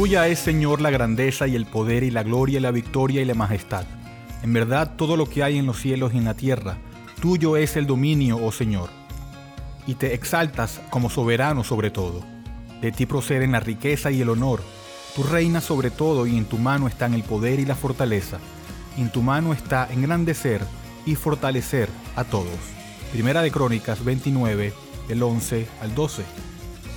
Tuya es, Señor, la grandeza y el poder y la gloria y la victoria y la majestad. En verdad, todo lo que hay en los cielos y en la tierra, tuyo es el dominio, oh Señor. Y te exaltas como soberano sobre todo. De ti proceden la riqueza y el honor. Tú reinas sobre todo y en tu mano están el poder y la fortaleza. En tu mano está engrandecer y fortalecer a todos. Primera de Crónicas 29, del 11 al 12.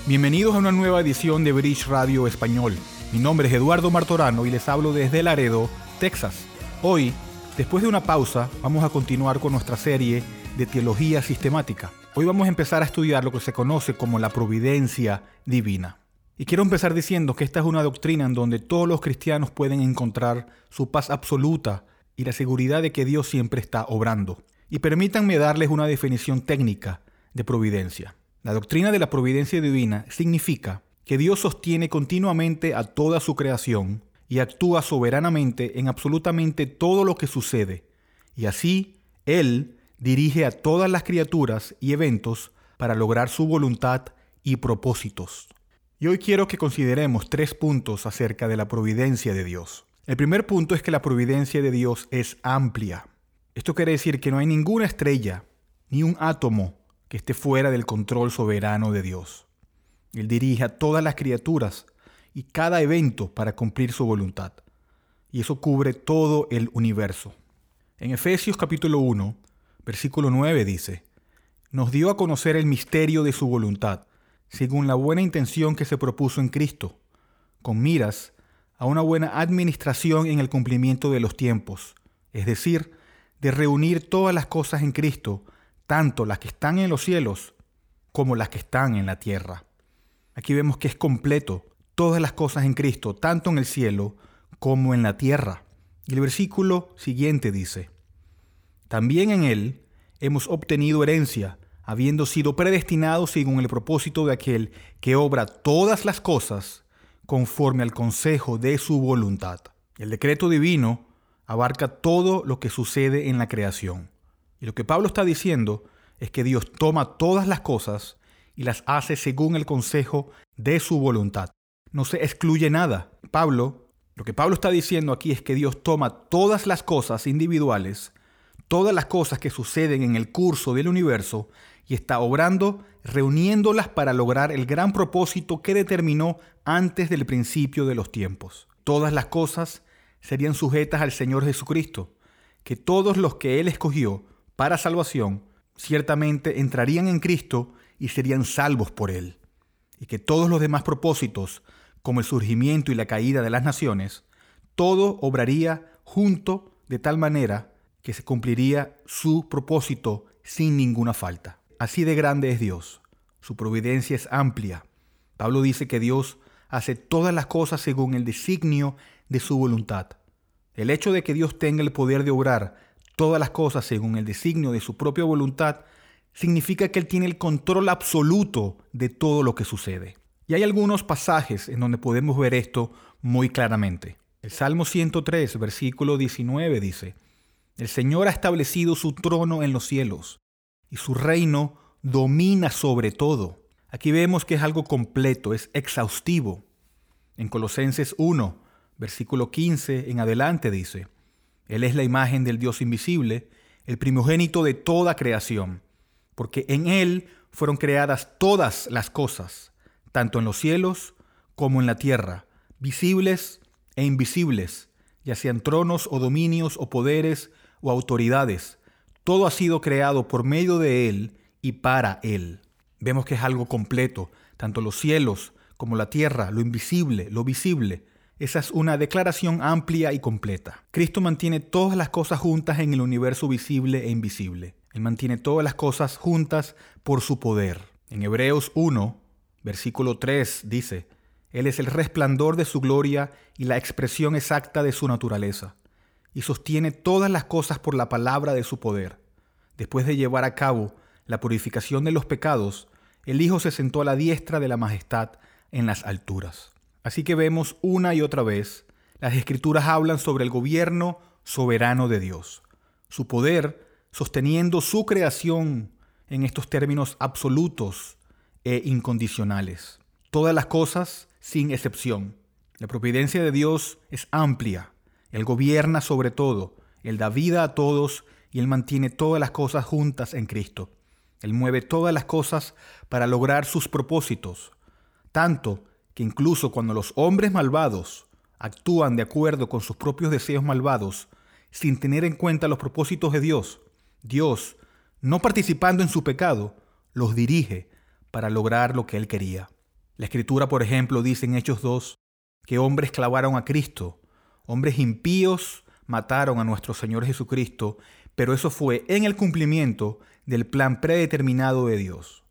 Bienvenidos a una nueva edición de Bridge Radio Español. Mi nombre es Eduardo Martorano y les hablo desde Laredo, Texas. Hoy, después de una pausa, vamos a continuar con nuestra serie de teología sistemática. Hoy vamos a empezar a estudiar lo que se conoce como la providencia divina. Y quiero empezar diciendo que esta es una doctrina en donde todos los cristianos pueden encontrar su paz absoluta y la seguridad de que Dios siempre está obrando. Y permítanme darles una definición técnica de providencia. La doctrina de la providencia divina significa que Dios sostiene continuamente a toda su creación y actúa soberanamente en absolutamente todo lo que sucede, y así Él dirige a todas las criaturas y eventos para lograr su voluntad y propósitos. Y hoy quiero que consideremos tres puntos acerca de la providencia de Dios. El primer punto es que la providencia de Dios es amplia. Esto quiere decir que no hay ninguna estrella, ni un átomo que esté fuera del control soberano de Dios. Él dirige a todas las criaturas y cada evento para cumplir su voluntad. Y eso cubre todo el universo. En Efesios capítulo 1, versículo 9 dice, nos dio a conocer el misterio de su voluntad, según la buena intención que se propuso en Cristo, con miras a una buena administración en el cumplimiento de los tiempos, es decir, de reunir todas las cosas en Cristo tanto las que están en los cielos como las que están en la tierra. Aquí vemos que es completo todas las cosas en Cristo, tanto en el cielo como en la tierra. Y el versículo siguiente dice, también en Él hemos obtenido herencia, habiendo sido predestinados según el propósito de aquel que obra todas las cosas conforme al consejo de su voluntad. El decreto divino abarca todo lo que sucede en la creación. Y lo que Pablo está diciendo es que Dios toma todas las cosas y las hace según el consejo de su voluntad. No se excluye nada. Pablo, lo que Pablo está diciendo aquí es que Dios toma todas las cosas individuales, todas las cosas que suceden en el curso del universo y está obrando, reuniéndolas para lograr el gran propósito que determinó antes del principio de los tiempos. Todas las cosas serían sujetas al Señor Jesucristo, que todos los que Él escogió para salvación, ciertamente entrarían en Cristo y serían salvos por Él. Y que todos los demás propósitos, como el surgimiento y la caída de las naciones, todo obraría junto de tal manera que se cumpliría su propósito sin ninguna falta. Así de grande es Dios. Su providencia es amplia. Pablo dice que Dios hace todas las cosas según el designio de su voluntad. El hecho de que Dios tenga el poder de obrar todas las cosas según el designio de su propia voluntad, significa que Él tiene el control absoluto de todo lo que sucede. Y hay algunos pasajes en donde podemos ver esto muy claramente. El Salmo 103, versículo 19 dice, El Señor ha establecido su trono en los cielos y su reino domina sobre todo. Aquí vemos que es algo completo, es exhaustivo. En Colosenses 1, versículo 15 en adelante dice, él es la imagen del Dios invisible, el primogénito de toda creación, porque en Él fueron creadas todas las cosas, tanto en los cielos como en la tierra, visibles e invisibles, ya sean tronos o dominios o poderes o autoridades. Todo ha sido creado por medio de Él y para Él. Vemos que es algo completo, tanto los cielos como la tierra, lo invisible, lo visible, esa es una declaración amplia y completa. Cristo mantiene todas las cosas juntas en el universo visible e invisible. Él mantiene todas las cosas juntas por su poder. En Hebreos 1, versículo 3 dice, Él es el resplandor de su gloria y la expresión exacta de su naturaleza, y sostiene todas las cosas por la palabra de su poder. Después de llevar a cabo la purificación de los pecados, el Hijo se sentó a la diestra de la majestad en las alturas. Así que vemos una y otra vez, las escrituras hablan sobre el gobierno soberano de Dios, su poder sosteniendo su creación en estos términos absolutos e incondicionales. Todas las cosas sin excepción. La providencia de Dios es amplia. Él gobierna sobre todo. Él da vida a todos y Él mantiene todas las cosas juntas en Cristo. Él mueve todas las cosas para lograr sus propósitos, tanto que incluso cuando los hombres malvados actúan de acuerdo con sus propios deseos malvados, sin tener en cuenta los propósitos de Dios, Dios, no participando en su pecado, los dirige para lograr lo que Él quería. La Escritura, por ejemplo, dice en Hechos 2 que hombres clavaron a Cristo, hombres impíos mataron a nuestro Señor Jesucristo, pero eso fue en el cumplimiento del plan predeterminado de Dios.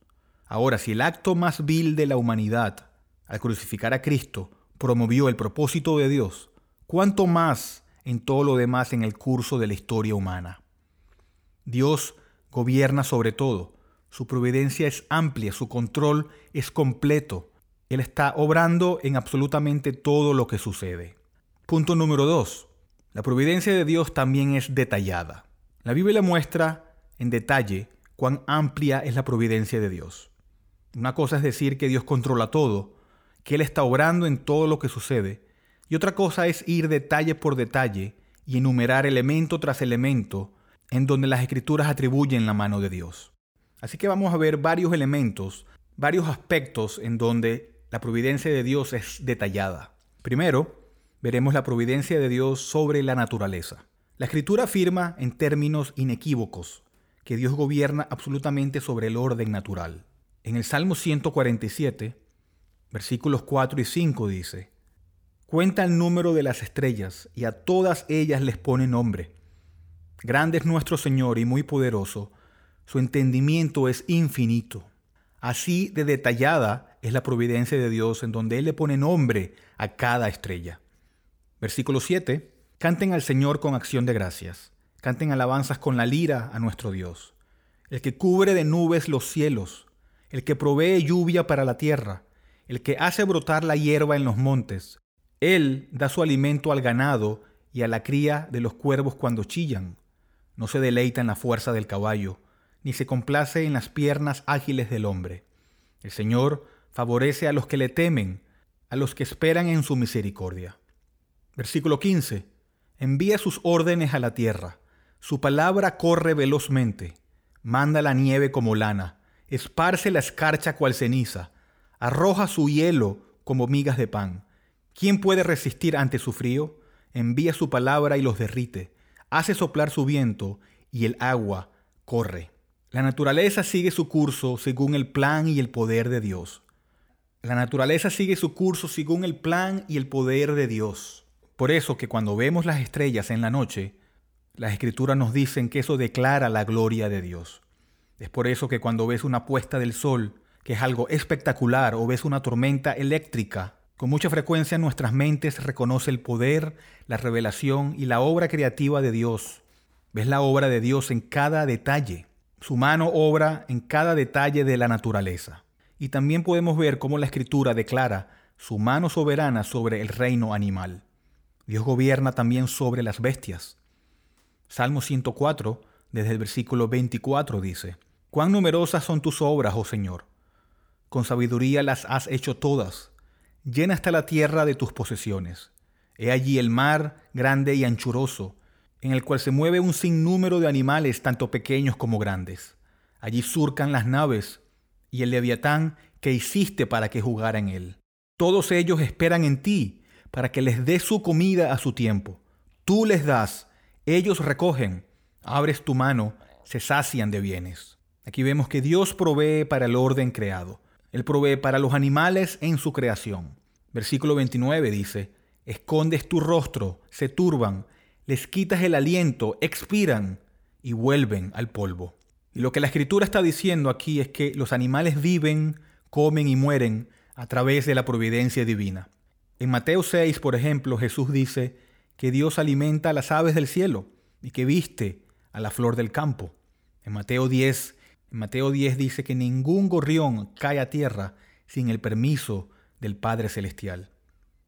Ahora, si el acto más vil de la humanidad, al crucificar a Cristo, promovió el propósito de Dios, ¿cuánto más en todo lo demás en el curso de la historia humana? Dios gobierna sobre todo, su providencia es amplia, su control es completo. Él está obrando en absolutamente todo lo que sucede. Punto número dos. La providencia de Dios también es detallada. La Biblia muestra en detalle cuán amplia es la providencia de Dios. Una cosa es decir que Dios controla todo, que Él está obrando en todo lo que sucede, y otra cosa es ir detalle por detalle y enumerar elemento tras elemento en donde las escrituras atribuyen la mano de Dios. Así que vamos a ver varios elementos, varios aspectos en donde la providencia de Dios es detallada. Primero, veremos la providencia de Dios sobre la naturaleza. La escritura afirma en términos inequívocos que Dios gobierna absolutamente sobre el orden natural. En el Salmo 147, versículos 4 y 5 dice, Cuenta el número de las estrellas y a todas ellas les pone nombre. Grande es nuestro Señor y muy poderoso, su entendimiento es infinito. Así de detallada es la providencia de Dios en donde Él le pone nombre a cada estrella. Versículo 7. Canten al Señor con acción de gracias. Canten alabanzas con la lira a nuestro Dios. El que cubre de nubes los cielos. El que provee lluvia para la tierra. El que hace brotar la hierba en los montes. Él da su alimento al ganado y a la cría de los cuervos cuando chillan. No se deleita en la fuerza del caballo, ni se complace en las piernas ágiles del hombre. El Señor favorece a los que le temen, a los que esperan en su misericordia. Versículo 15 envía sus órdenes a la tierra, su palabra corre velozmente, manda la nieve como lana, esparce la escarcha cual ceniza, arroja su hielo como migas de pan. ¿Quién puede resistir ante su frío? Envía su palabra y los derrite, hace soplar su viento y el agua corre. La naturaleza sigue su curso según el plan y el poder de Dios. La naturaleza sigue su curso según el plan y el poder de Dios. Por eso que cuando vemos las estrellas en la noche, las escrituras nos dicen que eso declara la gloria de Dios. Es por eso que cuando ves una puesta del sol, que es algo espectacular, o ves una tormenta eléctrica, con mucha frecuencia nuestras mentes reconoce el poder, la revelación y la obra creativa de Dios. Ves la obra de Dios en cada detalle. Su mano obra en cada detalle de la naturaleza. Y también podemos ver cómo la escritura declara su mano soberana sobre el reino animal. Dios gobierna también sobre las bestias. Salmo 104, desde el versículo 24 dice, Cuán numerosas son tus obras, oh Señor. Con sabiduría las has hecho todas. Llena hasta la tierra de tus posesiones. He allí el mar grande y anchuroso, en el cual se mueve un sinnúmero de animales, tanto pequeños como grandes. Allí surcan las naves y el leviatán que hiciste para que jugara en él. Todos ellos esperan en ti para que les dé su comida a su tiempo. Tú les das, ellos recogen, abres tu mano, se sacian de bienes. Aquí vemos que Dios provee para el orden creado. Él provee para los animales en su creación. Versículo 29 dice, escondes tu rostro, se turban, les quitas el aliento, expiran y vuelven al polvo. Y lo que la escritura está diciendo aquí es que los animales viven, comen y mueren a través de la providencia divina. En Mateo 6, por ejemplo, Jesús dice que Dios alimenta a las aves del cielo y que viste a la flor del campo. En Mateo 10, en Mateo 10 dice que ningún gorrión cae a tierra sin el permiso del Padre Celestial.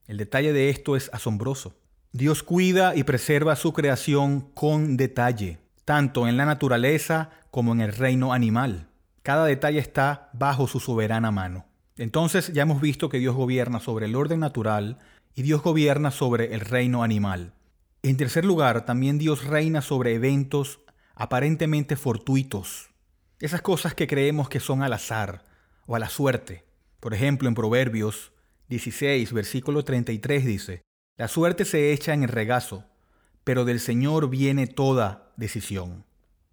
El detalle de esto es asombroso. Dios cuida y preserva su creación con detalle, tanto en la naturaleza como en el reino animal. Cada detalle está bajo su soberana mano. Entonces ya hemos visto que Dios gobierna sobre el orden natural y Dios gobierna sobre el reino animal. En tercer lugar, también Dios reina sobre eventos aparentemente fortuitos, esas cosas que creemos que son al azar o a la suerte. Por ejemplo, en Proverbios 16, versículo 33 dice, La suerte se echa en el regazo, pero del Señor viene toda decisión.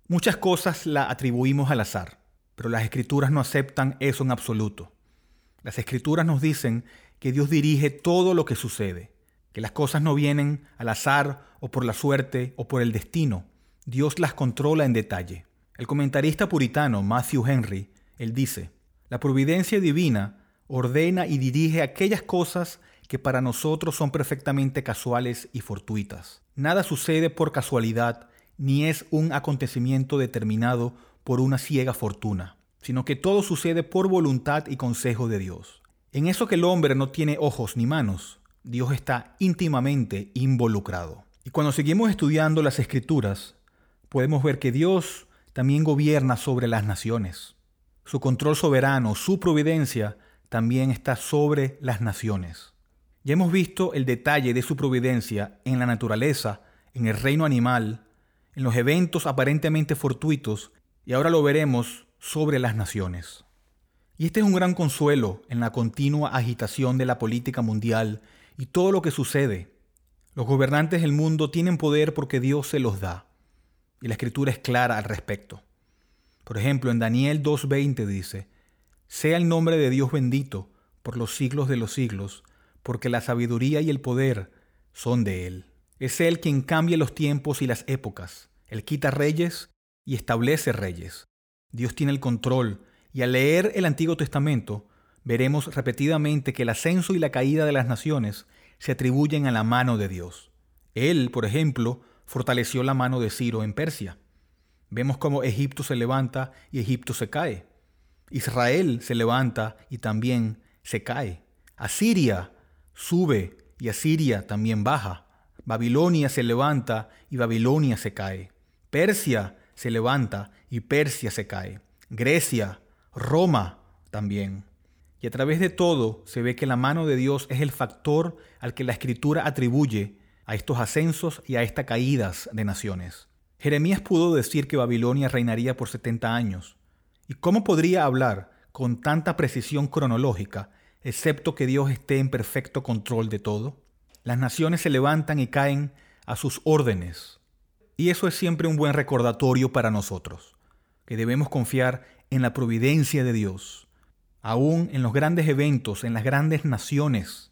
Muchas cosas la atribuimos al azar, pero las escrituras no aceptan eso en absoluto. Las escrituras nos dicen que Dios dirige todo lo que sucede, que las cosas no vienen al azar o por la suerte o por el destino. Dios las controla en detalle. El comentarista puritano Matthew Henry, él dice, la providencia divina ordena y dirige aquellas cosas que para nosotros son perfectamente casuales y fortuitas. Nada sucede por casualidad ni es un acontecimiento determinado por una ciega fortuna, sino que todo sucede por voluntad y consejo de Dios. En eso que el hombre no tiene ojos ni manos, Dios está íntimamente involucrado. Y cuando seguimos estudiando las escrituras, podemos ver que Dios también gobierna sobre las naciones. Su control soberano, su providencia, también está sobre las naciones. Ya hemos visto el detalle de su providencia en la naturaleza, en el reino animal, en los eventos aparentemente fortuitos, y ahora lo veremos sobre las naciones. Y este es un gran consuelo en la continua agitación de la política mundial y todo lo que sucede. Los gobernantes del mundo tienen poder porque Dios se los da, y la escritura es clara al respecto. Por ejemplo, en Daniel 2.20 dice, sea el nombre de Dios bendito por los siglos de los siglos, porque la sabiduría y el poder son de Él. Es Él quien cambia los tiempos y las épocas. Él quita reyes y establece reyes. Dios tiene el control y al leer el Antiguo Testamento veremos repetidamente que el ascenso y la caída de las naciones se atribuyen a la mano de Dios. Él, por ejemplo, fortaleció la mano de Ciro en Persia. Vemos cómo Egipto se levanta y Egipto se cae. Israel se levanta y también se cae. Asiria sube y Asiria también baja. Babilonia se levanta y Babilonia se cae. Persia se levanta y Persia se cae. Grecia, Roma también. Y a través de todo se ve que la mano de Dios es el factor al que la escritura atribuye a estos ascensos y a estas caídas de naciones. Jeremías pudo decir que Babilonia reinaría por 70 años, ¿Y cómo podría hablar con tanta precisión cronológica, excepto que Dios esté en perfecto control de todo? Las naciones se levantan y caen a sus órdenes. Y eso es siempre un buen recordatorio para nosotros, que debemos confiar en la providencia de Dios, aún en los grandes eventos, en las grandes naciones,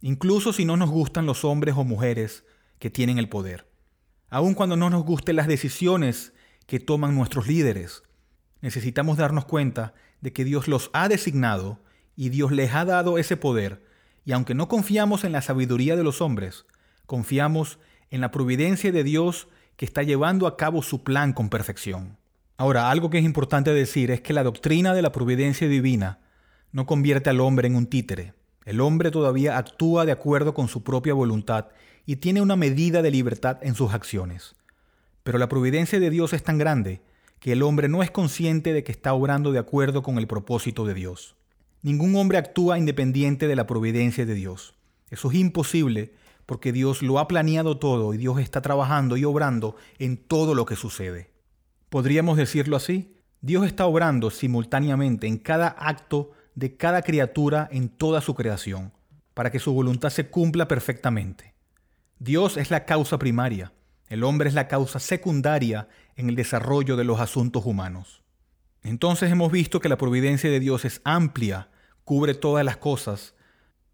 incluso si no nos gustan los hombres o mujeres que tienen el poder, aun cuando no nos gusten las decisiones que toman nuestros líderes, necesitamos darnos cuenta de que Dios los ha designado y Dios les ha dado ese poder, y aunque no confiamos en la sabiduría de los hombres, confiamos en la providencia de Dios que está llevando a cabo su plan con perfección. Ahora, algo que es importante decir es que la doctrina de la providencia divina no convierte al hombre en un títere. El hombre todavía actúa de acuerdo con su propia voluntad y tiene una medida de libertad en sus acciones. Pero la providencia de Dios es tan grande que el hombre no es consciente de que está obrando de acuerdo con el propósito de Dios. Ningún hombre actúa independiente de la providencia de Dios. Eso es imposible porque Dios lo ha planeado todo y Dios está trabajando y obrando en todo lo que sucede. ¿Podríamos decirlo así? Dios está obrando simultáneamente en cada acto de cada criatura en toda su creación, para que su voluntad se cumpla perfectamente. Dios es la causa primaria, el hombre es la causa secundaria en el desarrollo de los asuntos humanos. Entonces hemos visto que la providencia de Dios es amplia, cubre todas las cosas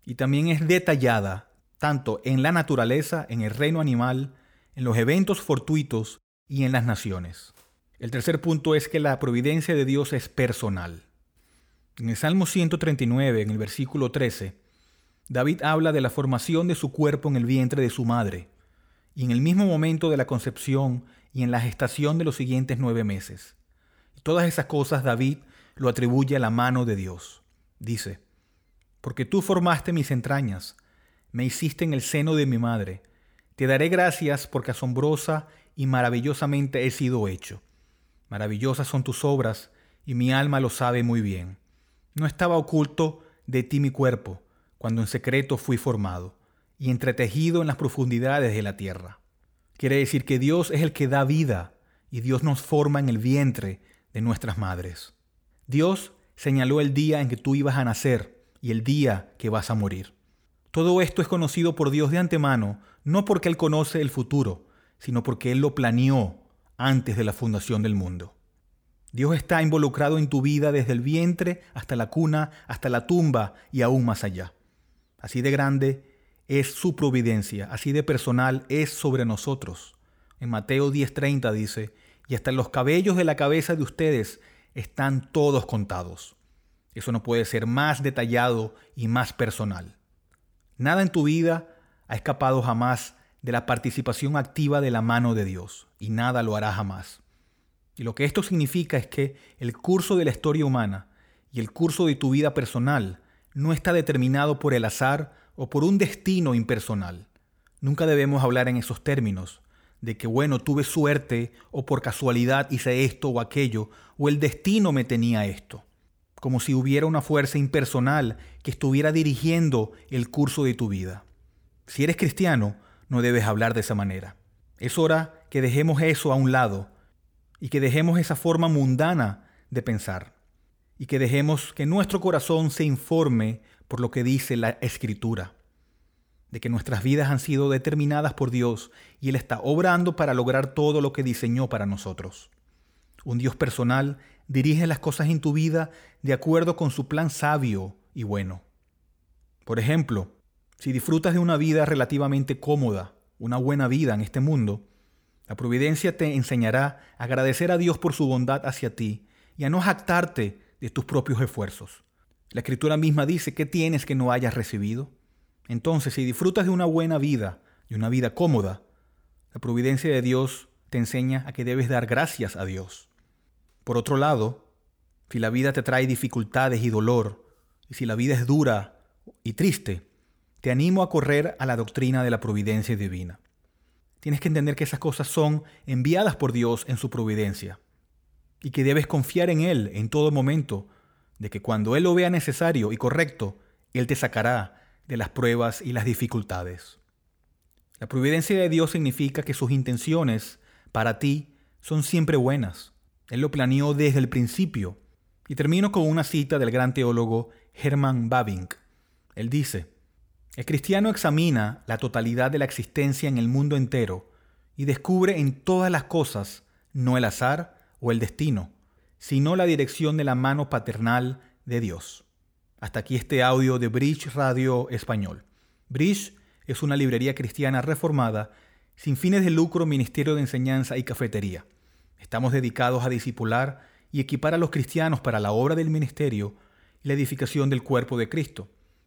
y también es detallada, tanto en la naturaleza, en el reino animal, en los eventos fortuitos y en las naciones. El tercer punto es que la providencia de Dios es personal. En el Salmo 139, en el versículo 13, David habla de la formación de su cuerpo en el vientre de su madre y en el mismo momento de la concepción y en la gestación de los siguientes nueve meses. Y todas esas cosas David lo atribuye a la mano de Dios. Dice, porque tú formaste mis entrañas, me hiciste en el seno de mi madre, te daré gracias porque asombrosa y maravillosamente he sido hecho. Maravillosas son tus obras, y mi alma lo sabe muy bien. No estaba oculto de ti mi cuerpo, cuando en secreto fui formado y entretejido en las profundidades de la tierra. Quiere decir que Dios es el que da vida y Dios nos forma en el vientre de nuestras madres. Dios señaló el día en que tú ibas a nacer y el día que vas a morir. Todo esto es conocido por Dios de antemano, no porque Él conoce el futuro, sino porque Él lo planeó antes de la fundación del mundo. Dios está involucrado en tu vida desde el vientre hasta la cuna, hasta la tumba y aún más allá. Así de grande es su providencia, así de personal es sobre nosotros. En Mateo 10:30 dice, y hasta los cabellos de la cabeza de ustedes están todos contados. Eso no puede ser más detallado y más personal. Nada en tu vida ha escapado jamás de la participación activa de la mano de Dios, y nada lo hará jamás. Y lo que esto significa es que el curso de la historia humana y el curso de tu vida personal no está determinado por el azar o por un destino impersonal. Nunca debemos hablar en esos términos, de que bueno, tuve suerte o por casualidad hice esto o aquello, o el destino me tenía esto, como si hubiera una fuerza impersonal que estuviera dirigiendo el curso de tu vida. Si eres cristiano, no debes hablar de esa manera. Es hora que dejemos eso a un lado y que dejemos esa forma mundana de pensar y que dejemos que nuestro corazón se informe por lo que dice la escritura, de que nuestras vidas han sido determinadas por Dios y Él está obrando para lograr todo lo que diseñó para nosotros. Un Dios personal dirige las cosas en tu vida de acuerdo con su plan sabio y bueno. Por ejemplo, si disfrutas de una vida relativamente cómoda, una buena vida en este mundo, la providencia te enseñará a agradecer a Dios por su bondad hacia ti y a no jactarte de tus propios esfuerzos. La escritura misma dice que tienes que no hayas recibido. Entonces, si disfrutas de una buena vida y una vida cómoda, la providencia de Dios te enseña a que debes dar gracias a Dios. Por otro lado, si la vida te trae dificultades y dolor, y si la vida es dura y triste, te animo a correr a la doctrina de la providencia divina. Tienes que entender que esas cosas son enviadas por Dios en su providencia y que debes confiar en Él en todo momento, de que cuando Él lo vea necesario y correcto, Él te sacará de las pruebas y las dificultades. La providencia de Dios significa que sus intenciones para ti son siempre buenas. Él lo planeó desde el principio. Y termino con una cita del gran teólogo Hermann Babink. Él dice, el cristiano examina la totalidad de la existencia en el mundo entero y descubre en todas las cosas no el azar o el destino, sino la dirección de la mano paternal de Dios. Hasta aquí este audio de Bridge Radio Español. Bridge es una librería cristiana reformada sin fines de lucro, ministerio de enseñanza y cafetería. Estamos dedicados a discipular y equipar a los cristianos para la obra del ministerio y la edificación del cuerpo de Cristo.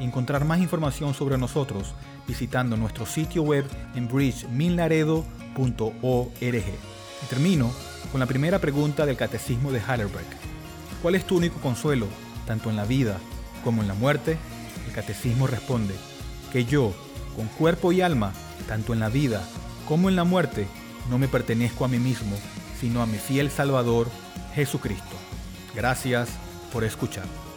encontrar más información sobre nosotros visitando nuestro sitio web en bridgemilnaredo.org. Y termino con la primera pregunta del Catecismo de Heidelberg. ¿Cuál es tu único consuelo, tanto en la vida como en la muerte? El Catecismo responde, que yo, con cuerpo y alma, tanto en la vida como en la muerte, no me pertenezco a mí mismo, sino a mi fiel Salvador, Jesucristo. Gracias por escuchar.